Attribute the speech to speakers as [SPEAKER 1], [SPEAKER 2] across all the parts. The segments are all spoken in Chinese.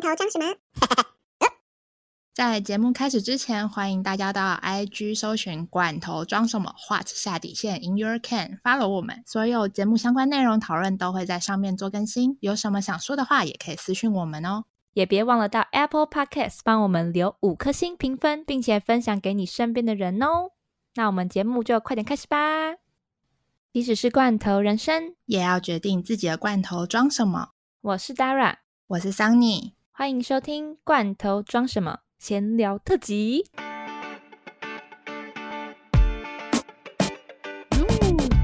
[SPEAKER 1] 罐头装什么？
[SPEAKER 2] 在节目开始之前，欢迎大家到 IG 搜寻“罐头装什么 ”，What 下底线 In Your Can，follow 我们，所有节目相关内容讨论都会在上面做更新。有什么想说的话，也可以私讯我们哦。
[SPEAKER 3] 也别忘了到 Apple Podcast 帮我们留五颗星评分，并且分享给你身边的人哦。那我们节目就快点开始吧。即使是罐头人生，
[SPEAKER 2] 也要决定自己的罐头装什么。
[SPEAKER 3] 我是 Dara，
[SPEAKER 2] 我是 Sunny，
[SPEAKER 3] 欢迎收听《罐头装什么》。闲聊特辑，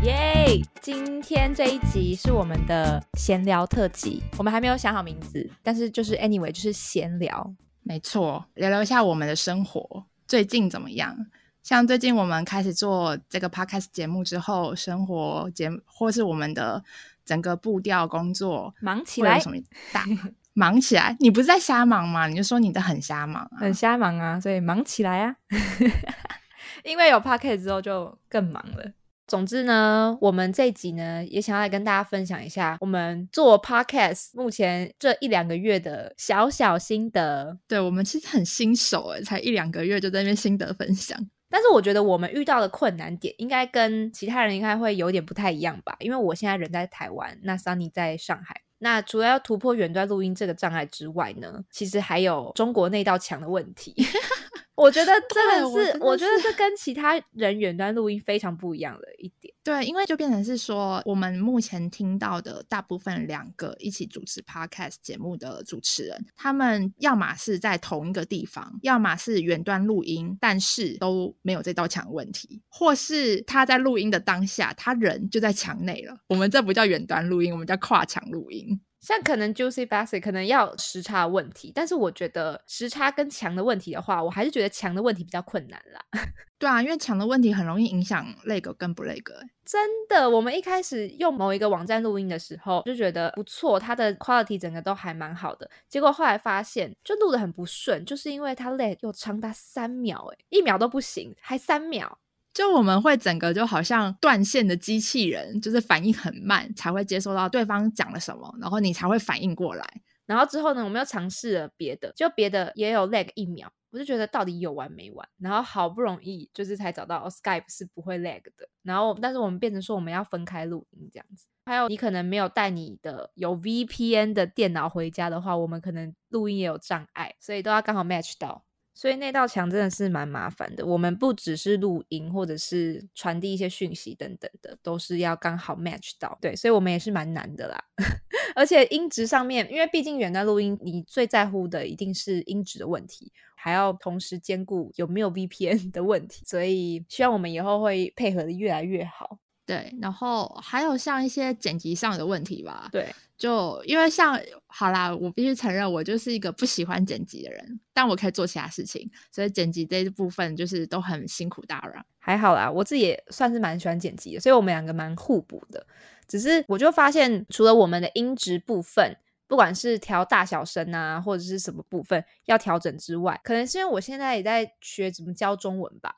[SPEAKER 3] 耶！今天这一集是我们的闲聊特辑，我们还没有想好名字，但是就是 anyway 就是闲聊，
[SPEAKER 2] 没错，聊聊一下我们的生活最近怎么样？像最近我们开始做这个 podcast 节目之后，生活节或是我们的整个步调工作
[SPEAKER 3] 忙起来
[SPEAKER 2] 什么大？忙起来，你不是在瞎忙吗？你就说你的很瞎忙，
[SPEAKER 3] 很瞎忙啊，所以忙起来啊。因为有 podcast 之后就更忙了。总之呢，我们这集呢也想要来跟大家分享一下我们做 podcast 目前这一两个月的小小心得。
[SPEAKER 2] 对我们其实很新手诶，才一两个月就在那边心得分享。
[SPEAKER 3] 但是我觉得我们遇到的困难点应该跟其他人应该会有点不太一样吧？因为我现在人在台湾，那 Sunny 在上海。那除了要突破远端录音这个障碍之外呢，其实还有中国那道墙的问题。我觉得 真的是，我觉得这跟其他人远端录音非常不一样的一点。
[SPEAKER 2] 对，因为就变成是说，我们目前听到的大部分两个一起主持 podcast 节目的主持人，他们要么是在同一个地方，要么是远端录音，但是都没有这道墙问题，或是他在录音的当下，他人就在墙内了。我们这不叫远端录音，我们叫跨墙录音。
[SPEAKER 3] 像可能 Juicy Bassy 可能要时差问题，但是我觉得时差跟墙的问题的话，我还是觉得墙的问题比较困难啦。
[SPEAKER 2] 对啊，因为墙的问题很容易影响那个跟不那个。
[SPEAKER 3] 真的，我们一开始用某一个网站录音的时候，就觉得不错，它的 quality 整个都还蛮好的。结果后来发现，就录的很不顺，就是因为它 lag 有长达三秒，诶一秒都不行，还三秒。
[SPEAKER 2] 就我们会整个就好像断线的机器人，就是反应很慢，才会接收到对方讲了什么，然后你才会反应过来。
[SPEAKER 3] 然后之后呢，我们又尝试了别的，就别的也有 lag 一秒，我就觉得到底有完没完。然后好不容易就是才找到 Skype 是不会 lag 的。然后但是我们变成说我们要分开录音这样子。还有你可能没有带你的有 VPN 的电脑回家的话，我们可能录音也有障碍，所以都要刚好 match 到。所以那道墙真的是蛮麻烦的。我们不只是录音，或者是传递一些讯息等等的，都是要刚好 match 到。对，所以我们也是蛮难的啦。而且音质上面，因为毕竟远端录音，你最在乎的一定是音质的问题，还要同时兼顾有没有 VPN 的问题。所以希望我们以后会配合的越来越好。
[SPEAKER 2] 对，然后还有像一些剪辑上的问题吧。
[SPEAKER 3] 对，
[SPEAKER 2] 就因为像好啦，我必须承认，我就是一个不喜欢剪辑的人，但我可以做其他事情，所以剪辑这部分就是都很辛苦大人。
[SPEAKER 3] 还好啦，我自己也算是蛮喜欢剪辑的，所以我们两个蛮互补的。只是我就发现，除了我们的音质部分，不管是调大小声啊，或者是什么部分要调整之外，可能是因为我现在也在学怎么教中文吧。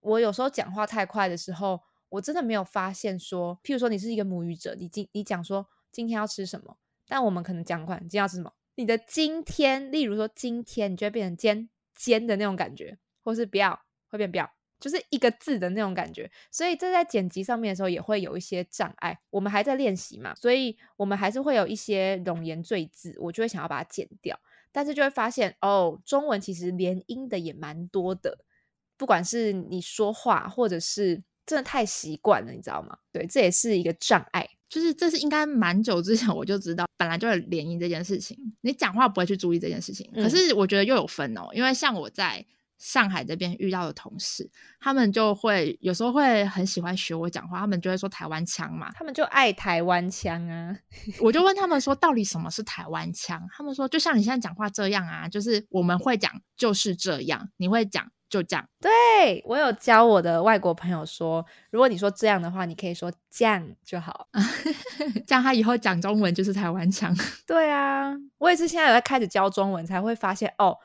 [SPEAKER 3] 我有时候讲话太快的时候。我真的没有发现说，譬如说你是一个母语者，你你讲说今天要吃什么，但我们可能讲款，今天要吃什么？你的今天，例如说今天，你就会变成尖尖的那种感觉，或是不要会变不要，就是一个字的那种感觉。所以这在剪辑上面的时候也会有一些障碍。我们还在练习嘛，所以我们还是会有一些冗言赘字，我就会想要把它剪掉。但是就会发现哦，中文其实连音的也蛮多的，不管是你说话或者是。真的太习惯了，你知道吗？对，这也是一个障碍。
[SPEAKER 2] 就是这是应该蛮久之前我就知道，本来就有联姻这件事情。你讲话不会去注意这件事情，可是我觉得又有分哦。因为像我在上海这边遇到的同事，他们就会有时候会很喜欢学我讲话，他们就会说台湾腔嘛，
[SPEAKER 3] 他们就爱台湾腔啊。
[SPEAKER 2] 我就问他们说，到底什么是台湾腔？他们说，就像你现在讲话这样啊，就是我们会讲就是这样，你会讲。就这样，
[SPEAKER 3] 对我有教我的外国朋友说，如果你说这样的话，你可以说这样就好，
[SPEAKER 2] 这样他以后讲中文就是台湾腔。
[SPEAKER 3] 对啊，我也是现在有在开始教中文，才会发现哦，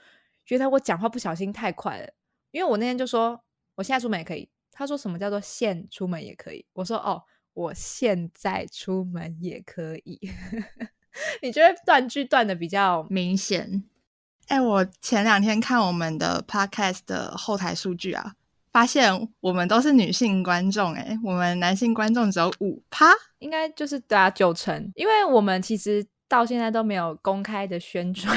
[SPEAKER 3] 原来我讲话不小心太快了。因为我那天就说，我现在出门也可以。他说什么叫做现出门也可以？我说哦，我现在出门也可以。你觉得断句断的比较
[SPEAKER 2] 明显？哎，我前两天看我们的 podcast 的后台数据啊，发现我们都是女性观众，哎，我们男性观众只有五趴，
[SPEAKER 3] 应该就是对啊九成，因为我们其实到现在都没有公开的宣传，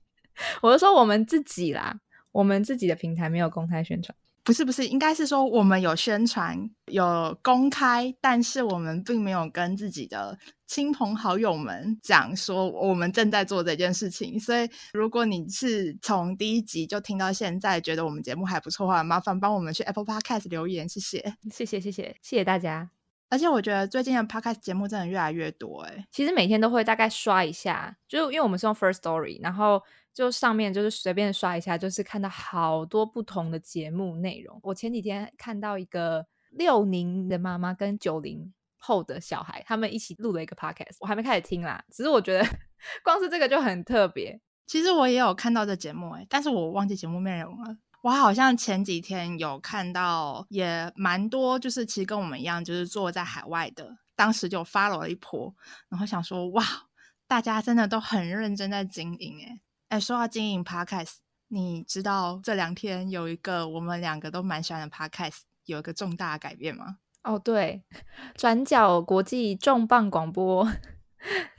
[SPEAKER 3] 我就说我们自己啦，我们自己的平台没有公开宣传。
[SPEAKER 2] 不是不是，应该是说我们有宣传有公开，但是我们并没有跟自己的亲朋好友们讲说我们正在做这件事情。所以，如果你是从第一集就听到现在，觉得我们节目还不错的话，麻烦帮我们去 Apple Podcast 留言，谢谢，
[SPEAKER 3] 谢谢，谢谢，谢谢大家。
[SPEAKER 2] 而且我觉得最近的 Podcast 节目真的越来越多，哎，
[SPEAKER 3] 其实每天都会大概刷一下，就因为我们是用 First Story，然后。就上面就是随便刷一下，就是看到好多不同的节目内容。我前几天看到一个六零的妈妈跟九零后的小孩，他们一起录了一个 podcast，我还没开始听啦。只是我觉得 光是这个就很特别。
[SPEAKER 2] 其实我也有看到这节目，哎，但是我忘记节目内容了。我好像前几天有看到，也蛮多，就是其实跟我们一样，就是坐在海外的，当时就发了一波，然后想说，哇，大家真的都很认真在经营，哎。哎，说到经营 podcast，你知道这两天有一个我们两个都蛮喜欢的 podcast 有一个重大改变吗？
[SPEAKER 3] 哦，对，转角国际重磅广播，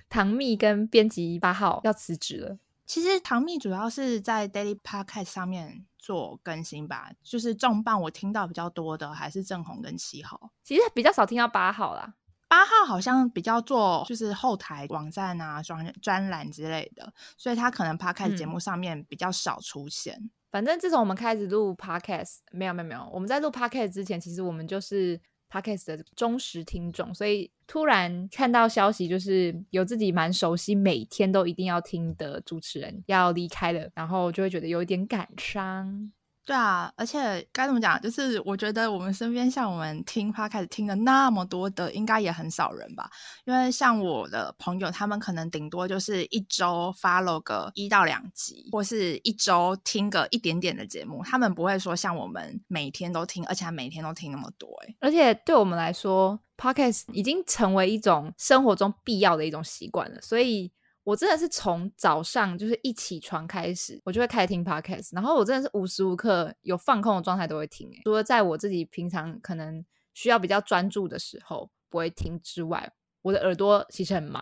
[SPEAKER 3] 唐蜜跟编辑八号要辞职了。
[SPEAKER 2] 其实唐蜜主要是在 daily podcast 上面做更新吧，就是重磅我听到比较多的还是正红跟七号，
[SPEAKER 3] 其实比较少听到八号啦。
[SPEAKER 2] 八号好像比较做就是后台网站啊、专专栏之类的，所以他可能 podcast 节目上面比较少出现。
[SPEAKER 3] 反正自从我们开始录 podcast，没有没有没有，我们在录 podcast 之前，其实我们就是 podcast 的忠实听众，所以突然看到消息，就是有自己蛮熟悉、每天都一定要听的主持人要离开了，然后就会觉得有一点感伤。
[SPEAKER 2] 对啊，而且该怎么讲？就是我觉得我们身边像我们听花开始听的那么多的，应该也很少人吧。因为像我的朋友，他们可能顶多就是一周 follow 个一到两集，或是一周听个一点点的节目。他们不会说像我们每天都听，而且每天都听那么多。哎，
[SPEAKER 3] 而且对我们来说，podcast 已经成为一种生活中必要的一种习惯了，所以。我真的是从早上就是一起床开始，我就会开始听 podcast，然后我真的是无时无刻有放空的状态都会听。诶，除了在我自己平常可能需要比较专注的时候不会听之外，我的耳朵其实很忙，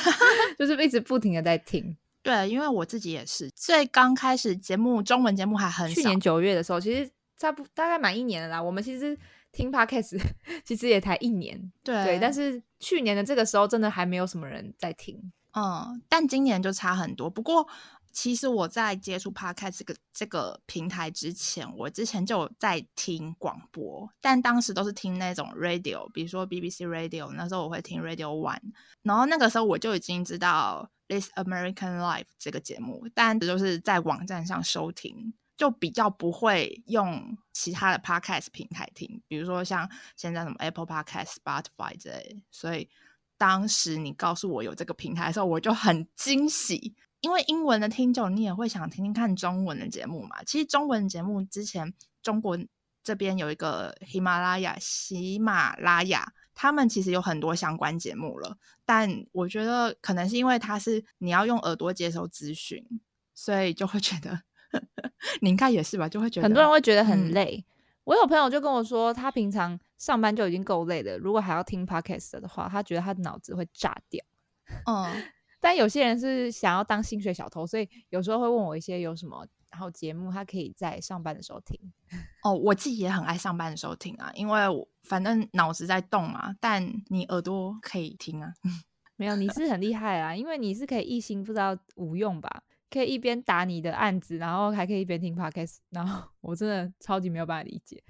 [SPEAKER 3] 就是一直不停的在听。
[SPEAKER 2] 对，因为我自己也是，所以刚开始节目中文节目还很
[SPEAKER 3] 去年九月的时候，其实差不大概满一年了啦。我们其实听 podcast 其实也才一年，
[SPEAKER 2] 对，
[SPEAKER 3] 但是去年的这个时候真的还没有什么人在听。
[SPEAKER 2] 嗯，但今年就差很多。不过，其实我在接触 Podcast 这个这个平台之前，我之前就有在听广播，但当时都是听那种 Radio，比如说 BBC Radio。那时候我会听 Radio One，然后那个时候我就已经知道《This American Life》这个节目，但就是在网站上收听，就比较不会用其他的 Podcast 平台听，比如说像现在什么 Apple Podcast、Spotify 之类，所以。当时你告诉我有这个平台的时候，我就很惊喜，因为英文的听众你也会想听听看中文的节目嘛。其实中文节目之前中国这边有一个喜马拉雅，喜马拉雅他们其实有很多相关节目了，但我觉得可能是因为它是你要用耳朵接收资讯，所以就会觉得 你应该也是吧，就会觉得
[SPEAKER 3] 很多人会觉得很累。我有朋友就跟我说，他平常上班就已经够累了，如果还要听 podcast 的话，他觉得他的脑子会炸掉。嗯，但有些人是想要当薪水小偷，所以有时候会问我一些有什么然后节目，他可以在上班的时候听。
[SPEAKER 2] 哦，我自己也很爱上班的时候听啊，因为我反正脑子在动嘛，但你耳朵可以听啊。
[SPEAKER 3] 没有，你是很厉害啊，因为你是可以一心不知道无用吧。可以一边打你的案子，然后还可以一边听 podcast，然后我真的超级没有办法理解，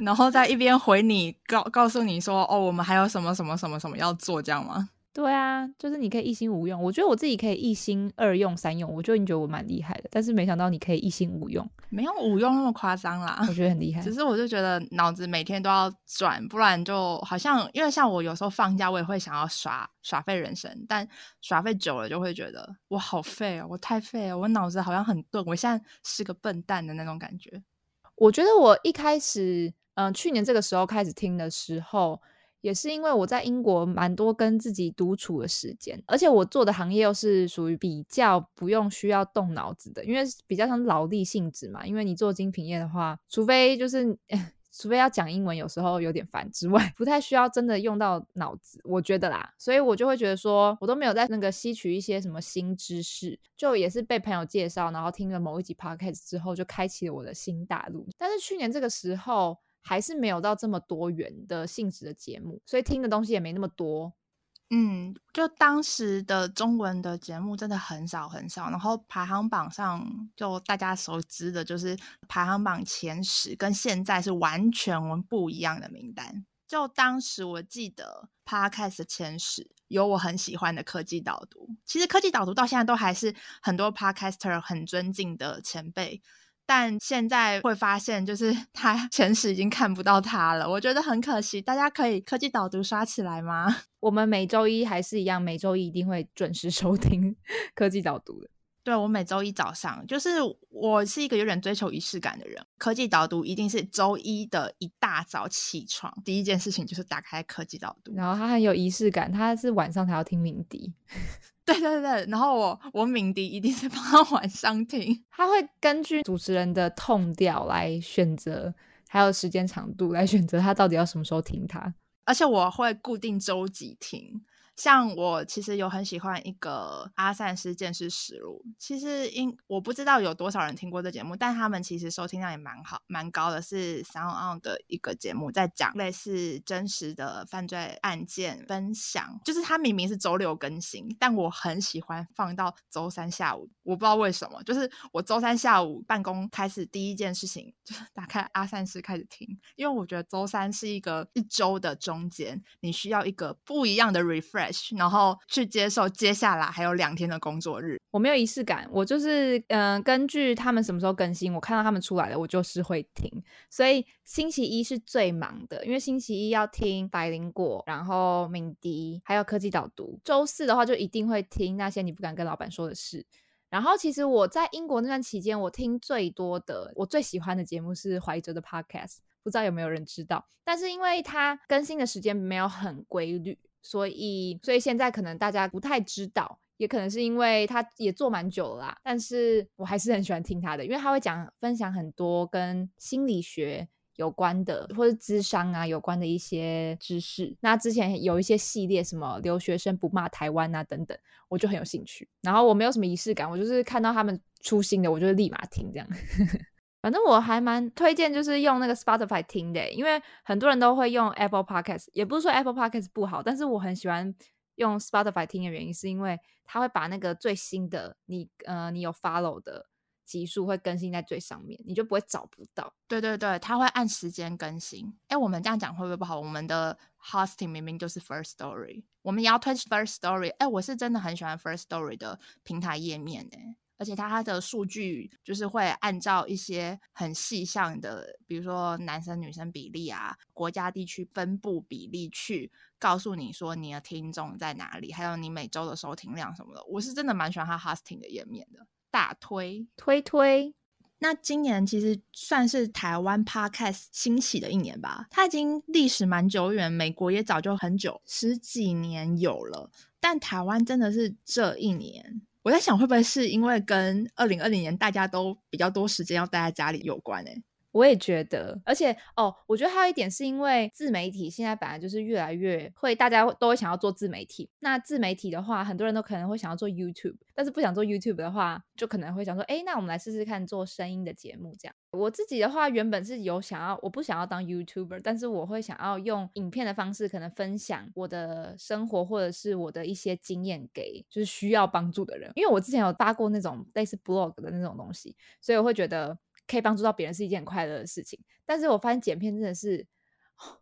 [SPEAKER 2] 然后再一边回你告告诉你说，哦，我们还有什么什么什么什么要做，这样吗？
[SPEAKER 3] 对啊，就是你可以一心无用。我觉得我自己可以一心二用三用，我就已经觉得我蛮厉害的。但是没想到你可以一心五用，
[SPEAKER 2] 没有五用那么夸张啦。
[SPEAKER 3] 我觉得很厉害。
[SPEAKER 2] 只是我就觉得脑子每天都要转，不然就好像因为像我有时候放假，我也会想要耍耍废人生，但耍废久了就会觉得我好废哦，我太废了，我脑子好像很钝，我现在是个笨蛋的那种感觉。
[SPEAKER 3] 我觉得我一开始，嗯，去年这个时候开始听的时候。也是因为我在英国蛮多跟自己独处的时间，而且我做的行业又是属于比较不用需要动脑子的，因为比较像劳力性质嘛。因为你做精品业的话，除非就是 除非要讲英文，有时候有点烦之外，不太需要真的用到脑子，我觉得啦。所以我就会觉得说，我都没有在那个吸取一些什么新知识，就也是被朋友介绍，然后听了某一集 podcast 之后，就开启了我的新大陆。但是去年这个时候。还是没有到这么多元的性质的节目，所以听的东西也没那么多。
[SPEAKER 2] 嗯，就当时的中文的节目真的很少很少，然后排行榜上就大家熟知的就是排行榜前十，跟现在是完全不一样的名单。就当时我记得 Podcast 前十有我很喜欢的科技导读，其实科技导读到现在都还是很多 Podcaster 很尊敬的前辈。但现在会发现，就是 他前十已经看不到他了，我觉得很可惜。大家可以科技导读刷起来吗？
[SPEAKER 3] 我们每周一还是一样，每周一一定会准时收听 科技导读的。
[SPEAKER 2] 对，我每周一早上，就是我是一个有点追求仪式感的人，科技导读一定是周一的一大早起床，第一件事情就是打开科技导读。
[SPEAKER 3] 然后他很有仪式感，他是晚上才要听鸣笛。
[SPEAKER 2] 对对对，然后我我敏迪一定是帮他晚上听，
[SPEAKER 3] 他会根据主持人的痛调来选择，还有时间长度来选择他到底要什么时候听他，
[SPEAKER 2] 而且我会固定周几听。像我其实有很喜欢一个阿善师见识实录，其实因我不知道有多少人听过这节目，但他们其实收听量也蛮好、蛮高的，是 Sound On 的一个节目，在讲类似真实的犯罪案件分享。就是他明明是周六更新，但我很喜欢放到周三下午，我不知道为什么，就是我周三下午办公开始第一件事情就是打开阿善师开始听，因为我觉得周三是一个一周的中间，你需要一个不一样的 refresh。然后去接受接下来还有两天的工作日。
[SPEAKER 3] 我没有仪式感，我就是嗯，根据他们什么时候更新，我看到他们出来了，我就是会听。所以星期一是最忙的，因为星期一要听百灵果，然后敏迪，还有科技导读。周四的话就一定会听那些你不敢跟老板说的事。然后其实我在英国那段期间，我听最多的，我最喜欢的节目是怀哲的 Podcast，不知道有没有人知道？但是因为它更新的时间没有很规律。所以，所以现在可能大家不太知道，也可能是因为他也做蛮久了啦。但是我还是很喜欢听他的，因为他会讲分享很多跟心理学有关的，或者智商啊有关的一些知识。那之前有一些系列，什么留学生不骂台湾啊等等，我就很有兴趣。然后我没有什么仪式感，我就是看到他们出新的，我就立马听这样。反正我还蛮推荐，就是用那个 Spotify 听的，因为很多人都会用 Apple Podcast，也不是说 Apple Podcast 不好，但是我很喜欢用 Spotify 听的原因，是因为它会把那个最新的你呃你有 follow 的集数会更新在最上面，你就不会找不到。
[SPEAKER 2] 对对对，它会按时间更新。哎，我们这样讲会不会不好？我们的 hosting 明明就是 First Story，我们也要推 First Story。哎，我是真的很喜欢 First Story 的平台页面哎。而且它它的数据就是会按照一些很细项的，比如说男生女生比例啊，国家地区分布比例去告诉你说你的听众在哪里，还有你每周的收听量什么的。我是真的蛮喜欢它 hosting 的页面的，大推
[SPEAKER 3] 推推。
[SPEAKER 2] 那今年其实算是台湾 podcast 兴起的一年吧，它已经历史蛮久远，美国也早就很久十几年有了，但台湾真的是这一年。我在想，会不会是因为跟二零二零年大家都比较多时间要待在家里有关？诶
[SPEAKER 3] 我也觉得，而且哦，我觉得还有一点是因为自媒体现在本来就是越来越会，大家都会想要做自媒体。那自媒体的话，很多人都可能会想要做 YouTube，但是不想做 YouTube 的话，就可能会想说，哎，那我们来试试看做声音的节目。这样，我自己的话，原本是有想要，我不想要当 YouTuber，但是我会想要用影片的方式，可能分享我的生活或者是我的一些经验给就是需要帮助的人。因为我之前有发过那种类似 blog 的那种东西，所以我会觉得。可以帮助到别人是一件很快乐的事情，但是我发现剪片真的是，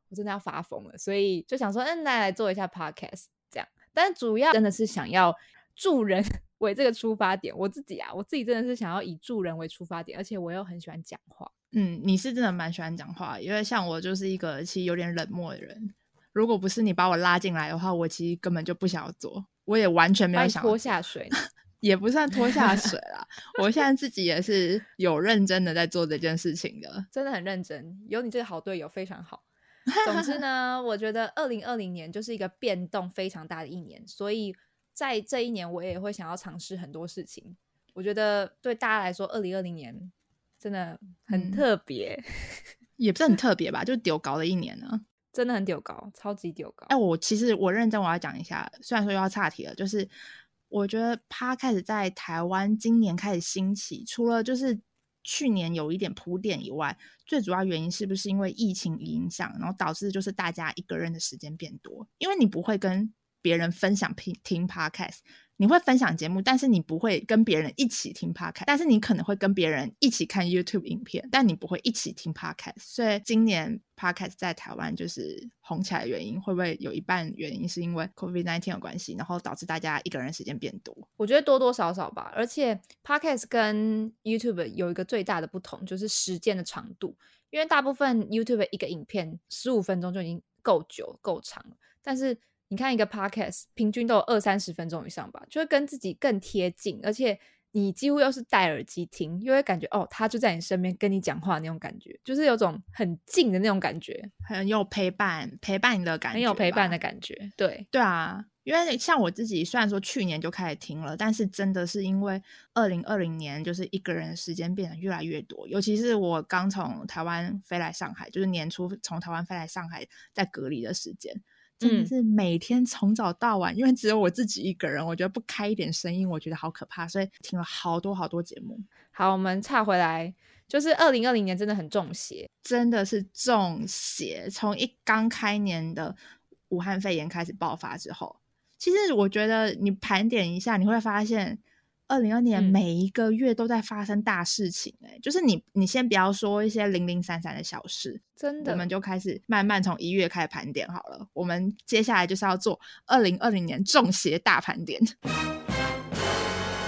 [SPEAKER 3] 我真的要发疯了，所以就想说，嗯，那来做一下 podcast 这样。但主要真的是想要助人 为这个出发点，我自己啊，我自己真的是想要以助人为出发点，而且我又很喜欢讲话。
[SPEAKER 2] 嗯，你是真的蛮喜欢讲话，因为像我就是一个其实有点冷漠的人，如果不是你把我拉进来的话，我其实根本就不想要做，我也完全没有想
[SPEAKER 3] 拖下水。
[SPEAKER 2] 也不算拖下水啦，我现在自己也是有认真的在做这件事情的，
[SPEAKER 3] 真的很认真。有你这个好队友非常好。总之呢，我觉得二零二零年就是一个变动非常大的一年，所以在这一年我也会想要尝试很多事情。我觉得对大家来说，二零二零年真的很特别，
[SPEAKER 2] 也不是很特别吧，就丢高的一年呢，
[SPEAKER 3] 真的很丢高，超级丢高。
[SPEAKER 2] 哎，我其实我认真我要讲一下，虽然说又要岔题了，就是我觉得 p 开始在台湾今年开始兴起，除了就是去年有一点铺垫以外，最主要原因是不是因为疫情影响，然后导致就是大家一个人的时间变多，因为你不会跟别人分享听听 podcast。你会分享节目，但是你不会跟别人一起听 podcast，但是你可能会跟别人一起看 YouTube 影片，但你不会一起听 podcast。所以今年 podcast 在台湾就是红起来的原因，会不会有一半原因是因为 COVID nineteen 有关系，然后导致大家一个人时间变多？
[SPEAKER 3] 我觉得多多少少吧。而且 podcast 跟 YouTube 有一个最大的不同，就是时间的长度。因为大部分 YouTube 一个影片十五分钟就已经够久够长了，但是你看一个 podcast，平均都有二三十分钟以上吧，就会跟自己更贴近，而且你几乎又是戴耳机听，又会感觉哦，他就在你身边跟你讲话那种感觉，就是有种很近的那种感觉，
[SPEAKER 2] 很有陪伴陪伴你的感觉，
[SPEAKER 3] 很有陪伴的感觉。对
[SPEAKER 2] 对啊，因为像我自己，虽然说去年就开始听了，但是真的是因为二零二零年就是一个人的时间变得越来越多，尤其是我刚从台湾飞来上海，就是年初从台湾飞来上海在隔离的时间。真的是每天从早到晚，因为只有我自己一个人，我觉得不开一点声音，我觉得好可怕，所以听了好多好多节目。
[SPEAKER 3] 好，我们岔回来，就是二零二零年真的很中邪，
[SPEAKER 2] 真的是中邪。从一刚开年的武汉肺炎开始爆发之后，其实我觉得你盘点一下，你会发现。二零二年每一个月都在发生大事情，哎，就是你，你先不要说一些零零散散的小事，
[SPEAKER 3] 真的，
[SPEAKER 2] 我们就开始慢慢从一月开始盘点好了。我们接下来就是要做二零二零年中邪大盘点。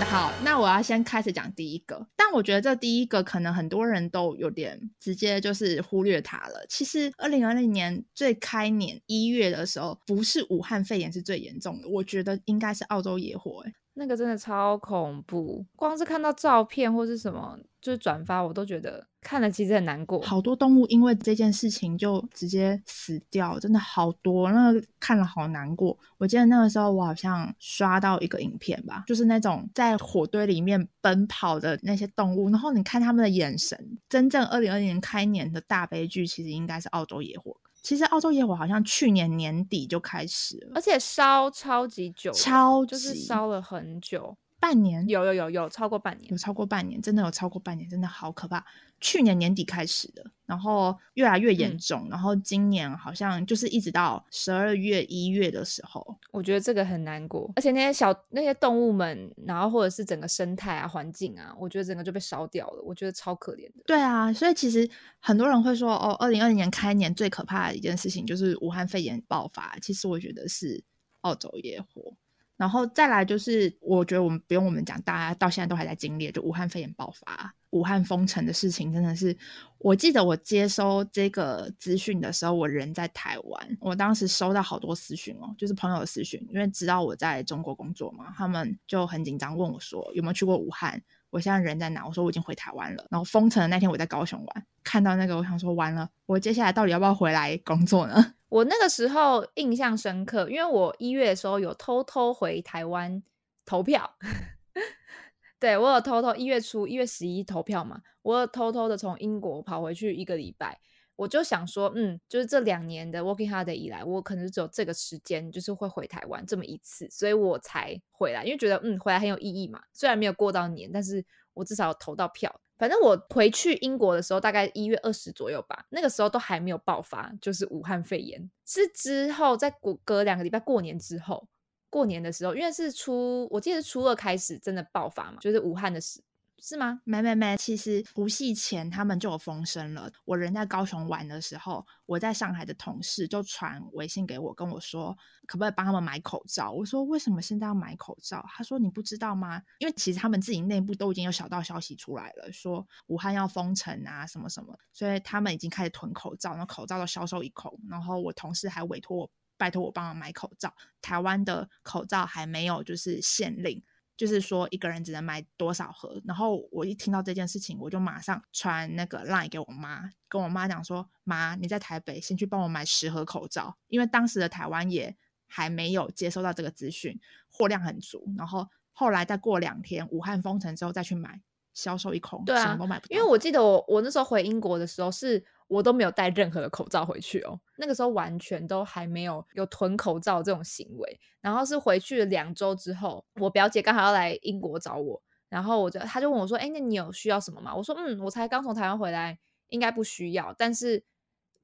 [SPEAKER 2] 好，那我要先开始讲第一个，但我觉得这第一个可能很多人都有点直接就是忽略它了。其实二零二零年最开年一月的时候，不是武汉肺炎是最严重的，我觉得应该是澳洲野火，哎。
[SPEAKER 3] 那个真的超恐怖，光是看到照片或是什么，就是转发，我都觉得看了其实很难过。
[SPEAKER 2] 好多动物因为这件事情就直接死掉，真的好多，那个看了好难过。我记得那个时候我好像刷到一个影片吧，就是那种在火堆里面奔跑的那些动物，然后你看他们的眼神。真正二零二零年开年的大悲剧，其实应该是澳洲野火。其实澳洲野火好像去年年底就开始了，
[SPEAKER 3] 而且烧超级久，
[SPEAKER 2] 超
[SPEAKER 3] 就是烧了很久。
[SPEAKER 2] 半年
[SPEAKER 3] 有有有有超过半年，
[SPEAKER 2] 有超过半年，真的有超过半年，真的好可怕。去年年底开始的，然后越来越严重，然后今年好像就是一直到十二月一月的时候，
[SPEAKER 3] 我觉得这个很难过。而且那些小那些动物们，然后或者是整个生态啊、环境啊，我觉得整个就被烧掉了，我觉得超可怜的。
[SPEAKER 2] 对啊，所以其实很多人会说，哦，二零二零年开年最可怕的一件事情就是武汉肺炎爆发。其实我觉得是澳洲野火。然后再来就是，我觉得我们不用我们讲，大家到现在都还在经历，就武汉肺炎爆发、武汉封城的事情，真的是。我记得我接收这个资讯的时候，我人在台湾，我当时收到好多私讯哦，就是朋友的私讯，因为知道我在中国工作嘛，他们就很紧张问我说有没有去过武汉，我现在人在哪？我说我已经回台湾了。然后封城的那天我在高雄玩，看到那个我想说完了，我接下来到底要不要回来工作呢？
[SPEAKER 3] 我那个时候印象深刻，因为我一月的时候有偷偷回台湾投票，对我有偷偷一月初一月十一投票嘛，我偷偷的从英国跑回去一个礼拜，我就想说，嗯，就是这两年的 working hard 以来，我可能只有这个时间，就是会回台湾这么一次，所以我才回来，因为觉得嗯回来很有意义嘛，虽然没有过到年，但是我至少投到票。反正我回去英国的时候，大概一月二十左右吧，那个时候都还没有爆发，就是武汉肺炎。是之后在过隔两个礼拜过年之后，过年的时候，因为是初，我记得初二开始真的爆发嘛，就是武汉的事。是吗？
[SPEAKER 2] 没没没，其实除夕前他们就有风声了。我人在高雄玩的时候，我在上海的同事就传微信给我，跟我说可不可以帮他们买口罩。我说为什么现在要买口罩？他说你不知道吗？因为其实他们自己内部都已经有小道消息出来了，说武汉要封城啊什么什么，所以他们已经开始囤口罩，那口罩都销售一空。然后我同事还委托我，拜托我帮忙买口罩。台湾的口罩还没有就是限令。就是说一个人只能买多少盒。然后我一听到这件事情，我就马上传那个 line 给我妈，跟我妈讲说：“妈，你在台北先去帮我买十盒口罩，因为当时的台湾也还没有接收到这个资讯，货量很足。然后后来再过两天，武汉封城之后再去买，销售一空，
[SPEAKER 3] 对啊
[SPEAKER 2] 什么都买不到。
[SPEAKER 3] 因为我记得我我那时候回英国的时候是。我都没有带任何的口罩回去哦，那个时候完全都还没有有囤口罩这种行为。然后是回去了两周之后，我表姐刚好要来英国找我，然后我就她就问我说：“哎，那你有需要什么吗？”我说：“嗯，我才刚从台湾回来，应该不需要。但是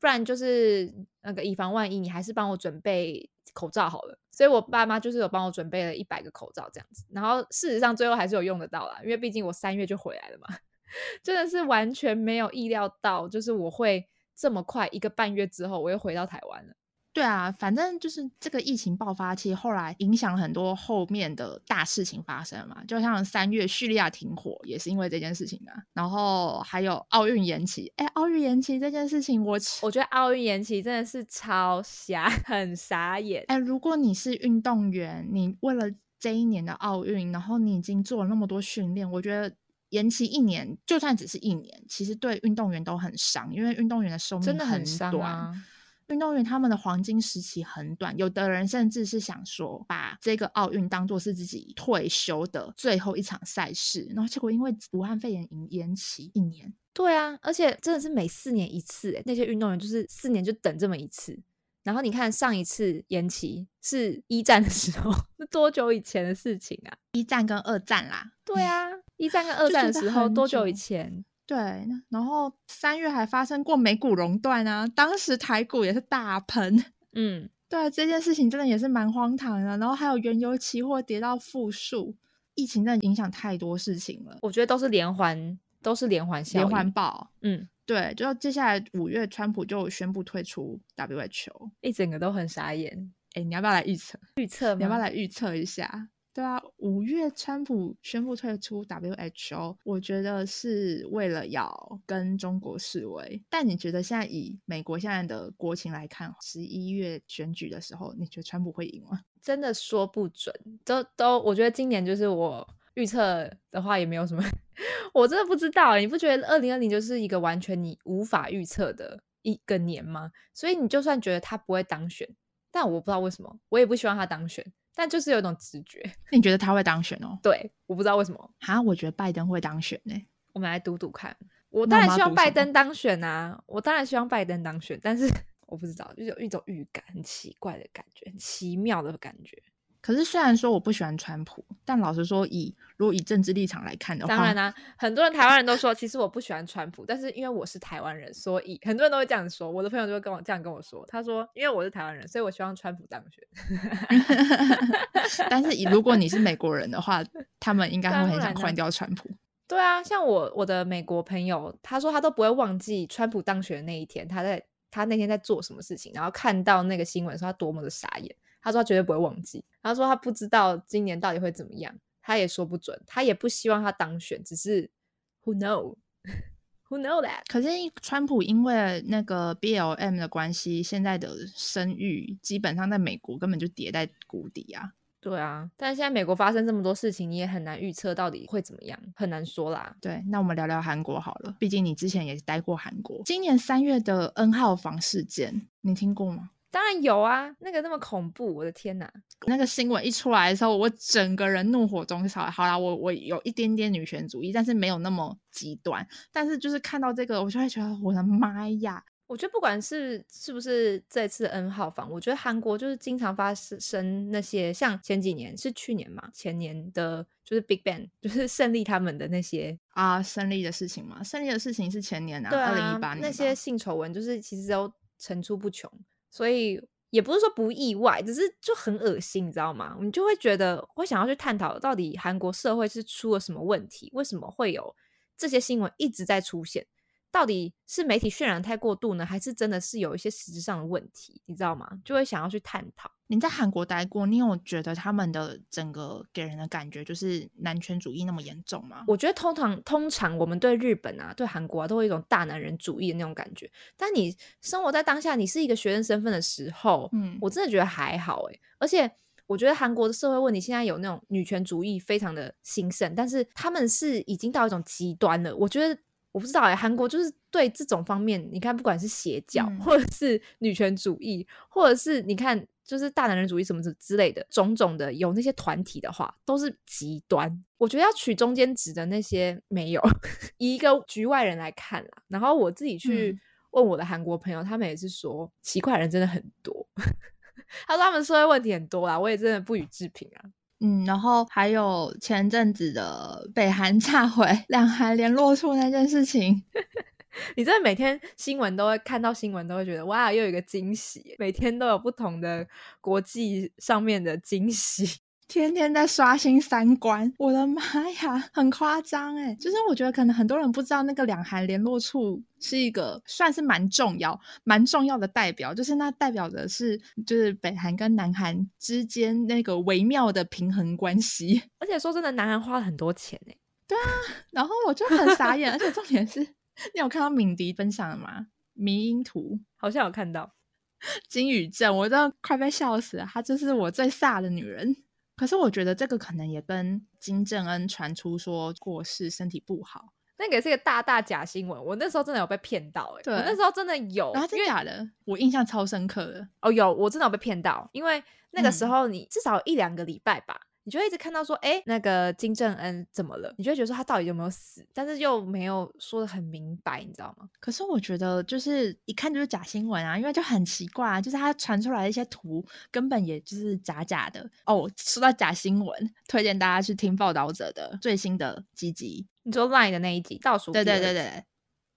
[SPEAKER 3] 不然就是那个以防万一，你还是帮我准备口罩好了。”所以，我爸妈就是有帮我准备了一百个口罩这样子。然后事实上最后还是有用得到啦，因为毕竟我三月就回来了嘛。真的是完全没有意料到，就是我会这么快一个半月之后，我又回到台湾了。
[SPEAKER 2] 对啊，反正就是这个疫情爆发期，后来影响很多后面的大事情发生嘛。就像三月叙利亚停火，也是因为这件事情啊。然后还有奥运延期，哎，奥运延期这件事情，我
[SPEAKER 3] 我觉得奥运延期真的是超瞎，很傻眼。
[SPEAKER 2] 哎，如果你是运动员，你为了这一年的奥运，然后你已经做了那么多训练，我觉得。延期一年，就算只是一年，其实对运动员都很伤，因为运动员的寿命真的
[SPEAKER 3] 很
[SPEAKER 2] 短。运动员他们的黄金时期很短，有的人甚至是想说，把这个奥运当做是自己退休的最后一场赛事，然后结果因为武汉肺炎延延期一年。
[SPEAKER 3] 对啊，而且真的是每四年一次，哎，那些运动员就是四年就等这么一次。然后你看上一次延期是一战的时候，是多久以前的事情啊？
[SPEAKER 2] 一战跟二战啦。
[SPEAKER 3] 对啊。一战跟二战的时候多久以前？
[SPEAKER 2] 对，然后三月还发生过美股熔断啊，当时台股也是大喷。
[SPEAKER 3] 嗯，
[SPEAKER 2] 对，这件事情真的也是蛮荒唐的。然后还有原油期货跌到负数，疫情真的影响太多事情了。
[SPEAKER 3] 我觉得都是连环，都是连环
[SPEAKER 2] 连环爆。
[SPEAKER 3] 嗯，
[SPEAKER 2] 对，就接下来五月，川普就宣布退出 WHO，
[SPEAKER 3] 一整个都很傻眼。
[SPEAKER 2] 哎，你要不要来预测？
[SPEAKER 3] 预测？
[SPEAKER 2] 你要不要来预测一下？对啊，五月川普宣布退出 WHO，我觉得是为了要跟中国示威。但你觉得现在以美国现在的国情来看，十一月选举的时候，你觉得川普会赢吗？
[SPEAKER 3] 真的说不准，都都，我觉得今年就是我预测的话也没有什么，我真的不知道。你不觉得二零二零就是一个完全你无法预测的一个年吗？所以你就算觉得他不会当选，但我不知道为什么，我也不希望他当选。但就是有一种直觉，
[SPEAKER 2] 你觉得他会当选哦？
[SPEAKER 3] 对，我不知道为什么。
[SPEAKER 2] 哈，我觉得拜登会当选呢。
[SPEAKER 3] 我们来赌赌看。我当然希望拜登当选啊！我当然希望拜登当选，但是 我不知道，就有一种预感，很奇怪的感觉，很奇妙的感觉。
[SPEAKER 2] 可是虽然说我不喜欢川普，但老实说，以如果以政治立场来看的话，
[SPEAKER 3] 当然啦，很多人台湾人都说，其实我不喜欢川普，但是因为我是台湾人，所以很多人都会这样说。我的朋友就会跟我这样跟我说，他说，因为我是台湾人，所以我希望川普当选。
[SPEAKER 2] 但是以如果你是美国人的话，他们应该会很想换掉川普。
[SPEAKER 3] 对啊，像我我的美国朋友，他说他都不会忘记川普当选的那一天，他在他那天在做什么事情，然后看到那个新闻，说他多么的傻眼。他说他绝对不会忘记。他说他不知道今年到底会怎么样，他也说不准，他也不希望他当选，只是 who know，who know that。
[SPEAKER 2] 可是川普因为那个 BLM 的关系，现在的声誉基本上在美国根本就跌在谷底啊。
[SPEAKER 3] 对啊，但是现在美国发生这么多事情，你也很难预测到底会怎么样，很难说啦。
[SPEAKER 2] 对，那我们聊聊韩国好了，毕竟你之前也待过韩国。今年三月的 N 号房事件，你听过吗？
[SPEAKER 3] 当然有啊，那个那么恐怖，我的天哪！
[SPEAKER 2] 那个新闻一出来的时候，我整个人怒火中烧。好啦，我我有一点点女权主义，但是没有那么极端。但是就是看到这个，我就会觉得我的妈呀！
[SPEAKER 3] 我觉得不管是是不是这次 N 号房，我觉得韩国就是经常发生那些像前几年是去年嘛，前年的就是 Big Bang，就是胜利他们的那些
[SPEAKER 2] 啊胜利的事情嘛。胜利的事情是前年啊，
[SPEAKER 3] 二
[SPEAKER 2] 零一八年
[SPEAKER 3] 那些性丑闻，就是其实都层出不穷。所以也不是说不意外，只是就很恶心，你知道吗？我们就会觉得会想要去探讨，到底韩国社会是出了什么问题？为什么会有这些新闻一直在出现？到底是媒体渲染太过度呢，还是真的是有一些实质上的问题？你知道吗？就会想要去探讨。
[SPEAKER 2] 你在韩国待过，你有觉得他们的整个给人的感觉就是男权主义那么严重吗？
[SPEAKER 3] 我觉得通常通常我们对日本啊、对韩国啊，都会有一种大男人主义的那种感觉。但你生活在当下，你是一个学生身份的时候，嗯，我真的觉得还好哎。而且我觉得韩国的社会问题现在有那种女权主义非常的兴盛，但是他们是已经到一种极端了。我觉得我不知道哎，韩国就是对这种方面，你看不管是邪教，或者是女权主义，或者是你看就是大男人主义什么之之类的种种的，有那些团体的话，都是极端。我觉得要取中间值的那些没有，以一个局外人来看啦。然后我自己去问我的韩国朋友，他们也是说奇怪人真的很多。他说他们社会问题很多啦，我也真的不予置评啊。
[SPEAKER 2] 嗯，然后还有前阵子的北韩 炸毁两韩联络处那件事情，
[SPEAKER 3] 你真的每天新闻都会看到新闻，都会觉得哇，又有一个惊喜，每天都有不同的国际上面的惊喜。
[SPEAKER 2] 天天在刷新三观，我的妈呀，很夸张哎！就是我觉得可能很多人不知道，那个两韩联络处是一个算是蛮重要、蛮重要的代表，就是那代表的是就是北韩跟南韩之间那个微妙的平衡关系。
[SPEAKER 3] 而且说真的，南韩花了很多钱哎。
[SPEAKER 2] 对啊，然后我就很傻眼，而且重点是，你有看到敏迪分享的吗？迷音图
[SPEAKER 3] 好像有看到
[SPEAKER 2] 金宇镇，我真的快被笑死了，她就是我最飒的女人。可是我觉得这个可能也跟金正恩传出说过世、身体不好，
[SPEAKER 3] 那个是一个大大假新闻。我那时候真的有被骗到，哎，我那时候真的有，
[SPEAKER 2] 真的假的？我印象超深刻的
[SPEAKER 3] 哦，有，我真的有被骗到，因为那个时候你至少一两个礼拜吧。你就一直看到说，哎，那个金正恩怎么了？你就会觉得说他到底有没有死，但是又没有说的很明白，你知道吗？
[SPEAKER 2] 可是我觉得就是一看就是假新闻啊，因为就很奇怪啊，就是他传出来的一些图根本也就是假假的哦。说到假新闻，推荐大家去听报道者的最新的几集，
[SPEAKER 3] 你说 Line 的那一集倒数，
[SPEAKER 2] 对对对对，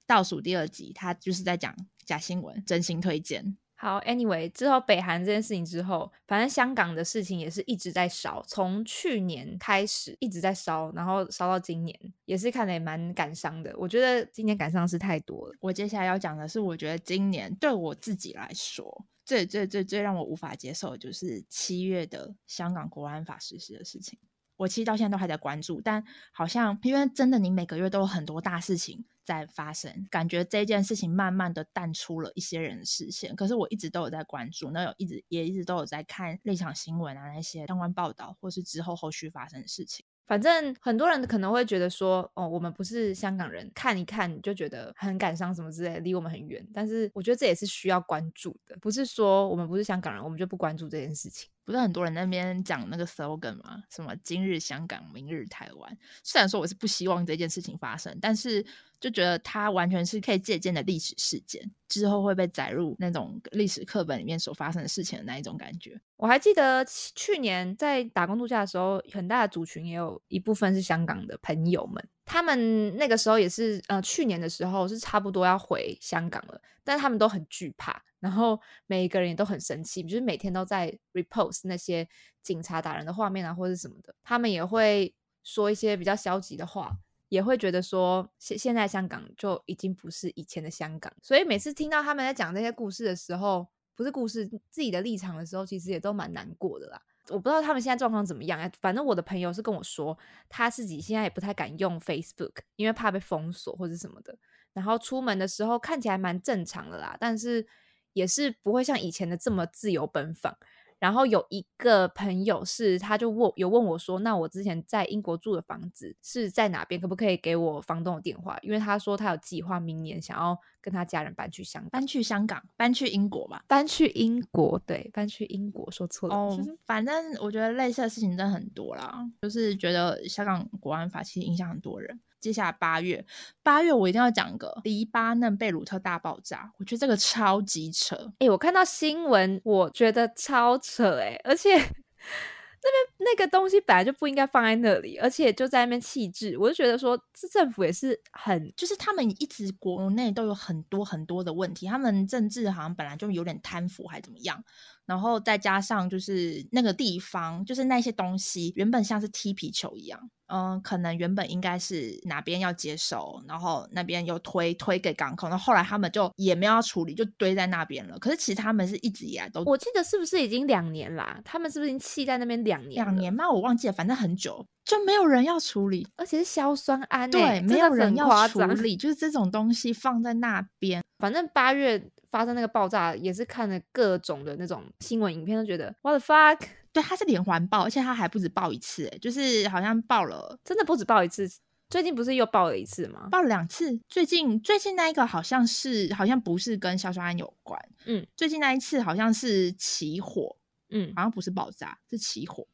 [SPEAKER 2] 倒数第二集，他就是在讲假新闻，真心推荐。
[SPEAKER 3] 好，Anyway，之后北韩这件事情之后，反正香港的事情也是一直在烧，从去年开始一直在烧，然后烧到今年，也是看得也蛮感伤的。我觉得今年感伤是太多了。
[SPEAKER 2] 我接下来要讲的是，我觉得今年对我自己来说，最最最最让我无法接受的就是七月的香港国安法实施的事情。我其实到现在都还在关注，但好像因为真的，你每个月都有很多大事情在发生，感觉这件事情慢慢的淡出了一些人的视线。可是我一直都有在关注，那有一直也一直都有在看立场新闻啊那些相关报道，或是之后后续发生的事情。
[SPEAKER 3] 反正很多人可能会觉得说，哦，我们不是香港人，看一看就觉得很感伤什么之类，离我们很远。但是我觉得这也是需要关注的，不是说我们不是香港人，我们就不关注这件事情。
[SPEAKER 2] 不是很多人那边讲那个 slogan 吗？什么今日香港，明日台湾。虽然说我是不希望这件事情发生，但是就觉得它完全是可以借鉴的历史事件，之后会被载入那种历史课本里面所发生的事情的那一种感觉。
[SPEAKER 3] 我还记得去年在打工度假的时候，很大的族群也有一部分是香港的朋友们，他们那个时候也是呃去年的时候是差不多要回香港了，但他们都很惧怕。然后每一个人也都很生气，就是每天都在 repost 那些警察打人的画面啊，或者什么的。他们也会说一些比较消极的话，也会觉得说现现在香港就已经不是以前的香港。所以每次听到他们在讲这些故事的时候，不是故事自己的立场的时候，其实也都蛮难过的啦。我不知道他们现在状况怎么样哎，反正我的朋友是跟我说，他自己现在也不太敢用 Facebook，因为怕被封锁或者什么的。然后出门的时候看起来蛮正常的啦，但是。也是不会像以前的这么自由奔放。然后有一个朋友是，他就问有问我说：“那我之前在英国住的房子是在哪边？可不可以给我房东的电话？因为他说他有计划明年想要跟他家人搬去香港，
[SPEAKER 2] 搬去香港，搬去英国吧，
[SPEAKER 3] 搬去英国。对，搬去英国，说错了。
[SPEAKER 2] 哦，反正我觉得类似的事情真的很多啦，就是觉得香港国安法其实影响很多人。”接下来八月，八月我一定要讲个黎巴嫩贝鲁特大爆炸，我觉得这个超级扯。
[SPEAKER 3] 哎，我看到新闻，我觉得超扯哎，而且 那边那个东西本来就不应该放在那里，而且就在那边弃置，我就觉得说这政府也是很，
[SPEAKER 2] 就是他们一直国内都有很多很多的问题，他们政治好像本来就有点贪腐还怎么样。然后再加上就是那个地方，就是那些东西原本像是踢皮球一样，嗯，可能原本应该是哪边要接手，然后那边又推推给港口，那后来他们就也没有要处理，就堆在那边了。可是其实他们是一直以来都，
[SPEAKER 3] 我记得是不是已经两年啦？他们是不是已经弃在那边两年？
[SPEAKER 2] 两年吗？我忘记了，反正很久就没有人要处理，
[SPEAKER 3] 而且是硝酸铵，
[SPEAKER 2] 对，没有人要处理，就是这种东西放在那边，
[SPEAKER 3] 反正八月。发生那个爆炸也是看了各种的那种新闻影片，都觉得 what the fuck，
[SPEAKER 2] 对，他是连环爆，而且他还不止爆一次，哎，就是好像爆了，
[SPEAKER 3] 真的不止爆一次。最近不是又爆了一次吗？
[SPEAKER 2] 爆了两次。最近最近那一个好像是，好像不是跟硝酸铵有关。嗯，最近那一次好像是起火。嗯，好像不是爆炸，是起火。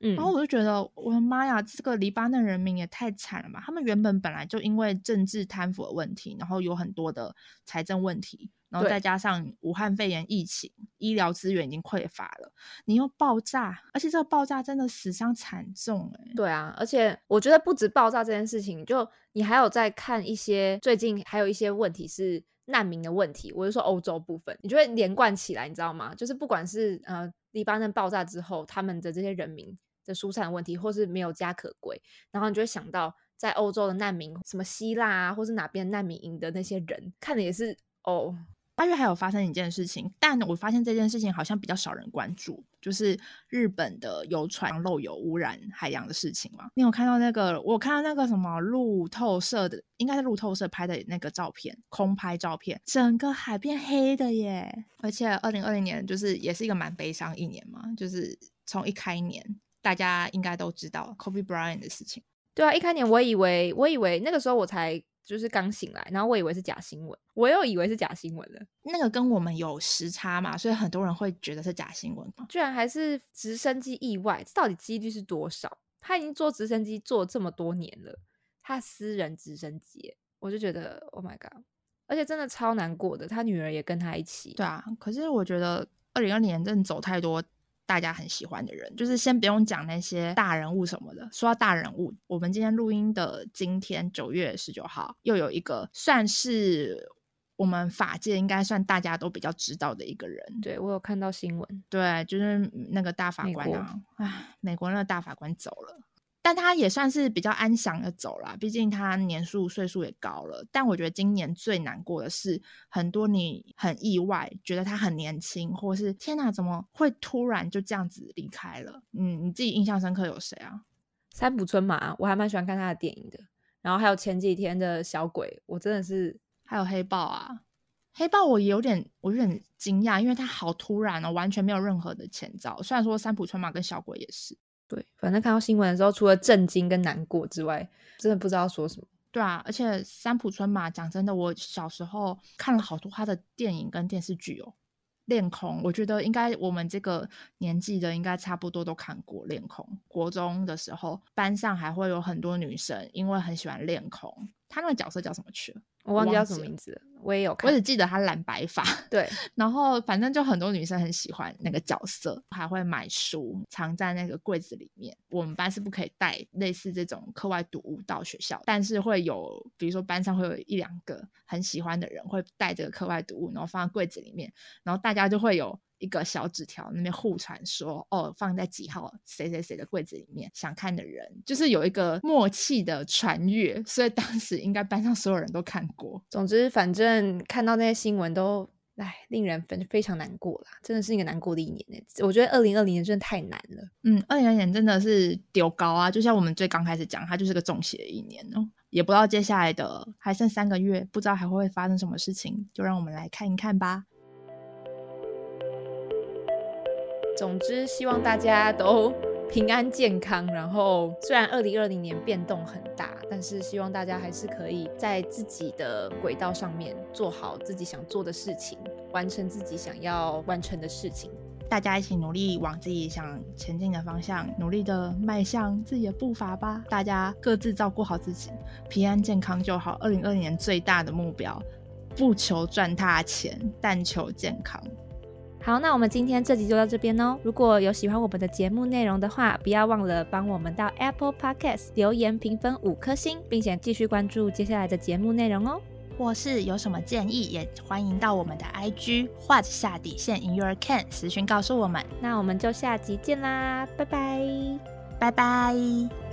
[SPEAKER 2] 嗯，然后我就觉得，我的妈呀，这个黎巴嫩人民也太惨了吧！他们原本本来就因为政治贪腐的问题，然后有很多的财政问题，然后再加上武汉肺炎疫情，医疗资源已经匮乏了，你又爆炸，而且这个爆炸真的死伤惨重哎。
[SPEAKER 3] 对啊，而且我觉得不止爆炸这件事情，就你还有在看一些最近还有一些问题是难民的问题，我就说欧洲部分，你就会连贯起来，你知道吗？就是不管是呃黎巴嫩爆炸之后，他们的这些人民。的疏散问题，或是没有家可归，然后你就会想到在欧洲的难民，什么希腊啊，或是哪边难民营的那些人，看的也是哦。
[SPEAKER 2] 八月还有发生一件事情，但我发现这件事情好像比较少人关注，就是日本的游船漏油污染海洋的事情嘛。你有看到那个？我看到那个什么路透社的，应该是路透社拍的那个照片，空拍照片，整个海变黑的耶。而且二零二零年就是也是一个蛮悲伤一年嘛，就是从一开年。大家应该都知道 Kobe Bryant 的事情。
[SPEAKER 3] 对啊，一开年我以为，我以为那个时候我才就是刚醒来，然后我以为是假新闻，我又以为是假新闻了。
[SPEAKER 2] 那个跟我们有时差嘛，所以很多人会觉得是假新闻。
[SPEAKER 3] 居然还是直升机意外，到底几率是多少？他已经坐直升机坐这么多年了，他私人直升机，我就觉得 Oh my God！而且真的超难过的，他女儿也跟他一起。
[SPEAKER 2] 对啊，可是我觉得二零二年真的走太多。大家很喜欢的人，就是先不用讲那些大人物什么的。说到大人物，我们今天录音的今天九月十九号，又有一个算是我们法界应该算大家都比较知道的一个人。
[SPEAKER 3] 对我有看到新闻，
[SPEAKER 2] 对，就是那个大法官啊，唉，美国那个大法官走了。但他也算是比较安详的走了，毕竟他年数岁数也高了。但我觉得今年最难过的是，很多你很意外，觉得他很年轻，或是天哪，怎么会突然就这样子离开了？嗯，你自己印象深刻有谁啊？
[SPEAKER 3] 三浦春马，我还蛮喜欢看他的电影的。然后还有前几天的小鬼，我真的是
[SPEAKER 2] 还有黑豹啊，黑豹我有点我有点惊讶，因为他好突然哦，完全没有任何的前兆。虽然说三浦春马跟小鬼也是。
[SPEAKER 3] 对，反正看到新闻的时候，除了震惊跟难过之外，真的不知道说什么。
[SPEAKER 2] 对啊，而且三浦春马讲真的，我小时候看了好多他的电影跟电视剧哦，《恋空》，我觉得应该我们这个年纪的应该差不多都看过《恋空》。国中的时候，班上还会有很多女生，因为很喜欢《恋空》，他那个角色叫什么去了？
[SPEAKER 3] 我忘记叫什么名字，我也有，
[SPEAKER 2] 我只记得他染白发。
[SPEAKER 3] 对，
[SPEAKER 2] 然后反正就很多女生很喜欢那个角色，还会买书藏在那个柜子里面。我们班是不可以带类似这种课外读物到学校，但是会有，比如说班上会有一两个很喜欢的人会带这个课外读物，然后放在柜子里面，然后大家就会有。一个小纸条，那边互传说，哦，放在几号谁谁谁的柜子里面，想看的人就是有一个默契的传阅，所以当时应该班上所有人都看过。
[SPEAKER 3] 总之，反正看到那些新闻都，唉，令人非非常难过啦，真的是一个难过的一年呢。我觉得二零二零年真的太难了。
[SPEAKER 2] 嗯，二零二零年真的是丢高啊，就像我们最刚开始讲，它就是个中邪的一年哦，也不知道接下来的还剩三个月，不知道还会发生什么事情，就让我们来看一看吧。
[SPEAKER 3] 总之，希望大家都平安健康。然后，虽然二零二零年变动很大，但是希望大家还是可以在自己的轨道上面做好自己想做的事情，完成自己想要完成的事情。
[SPEAKER 2] 大家一起努力往自己想前进的方向，努力的迈向自己的步伐吧。大家各自照顾好自己，平安健康就好。二零二零年最大的目标，不求赚大钱，但求健康。
[SPEAKER 3] 好，那我们今天这集就到这边哦。如果有喜欢我们的节目内容的话，不要忘了帮我们到 Apple Podcast 留言评分五颗星，并且继续关注接下来的节目内容哦。
[SPEAKER 2] 或是有什么建议，也欢迎到我们的 IG 或者下底线 In Your Can 私讯告诉我们。
[SPEAKER 3] 那我们就下集见啦，拜拜，
[SPEAKER 2] 拜拜。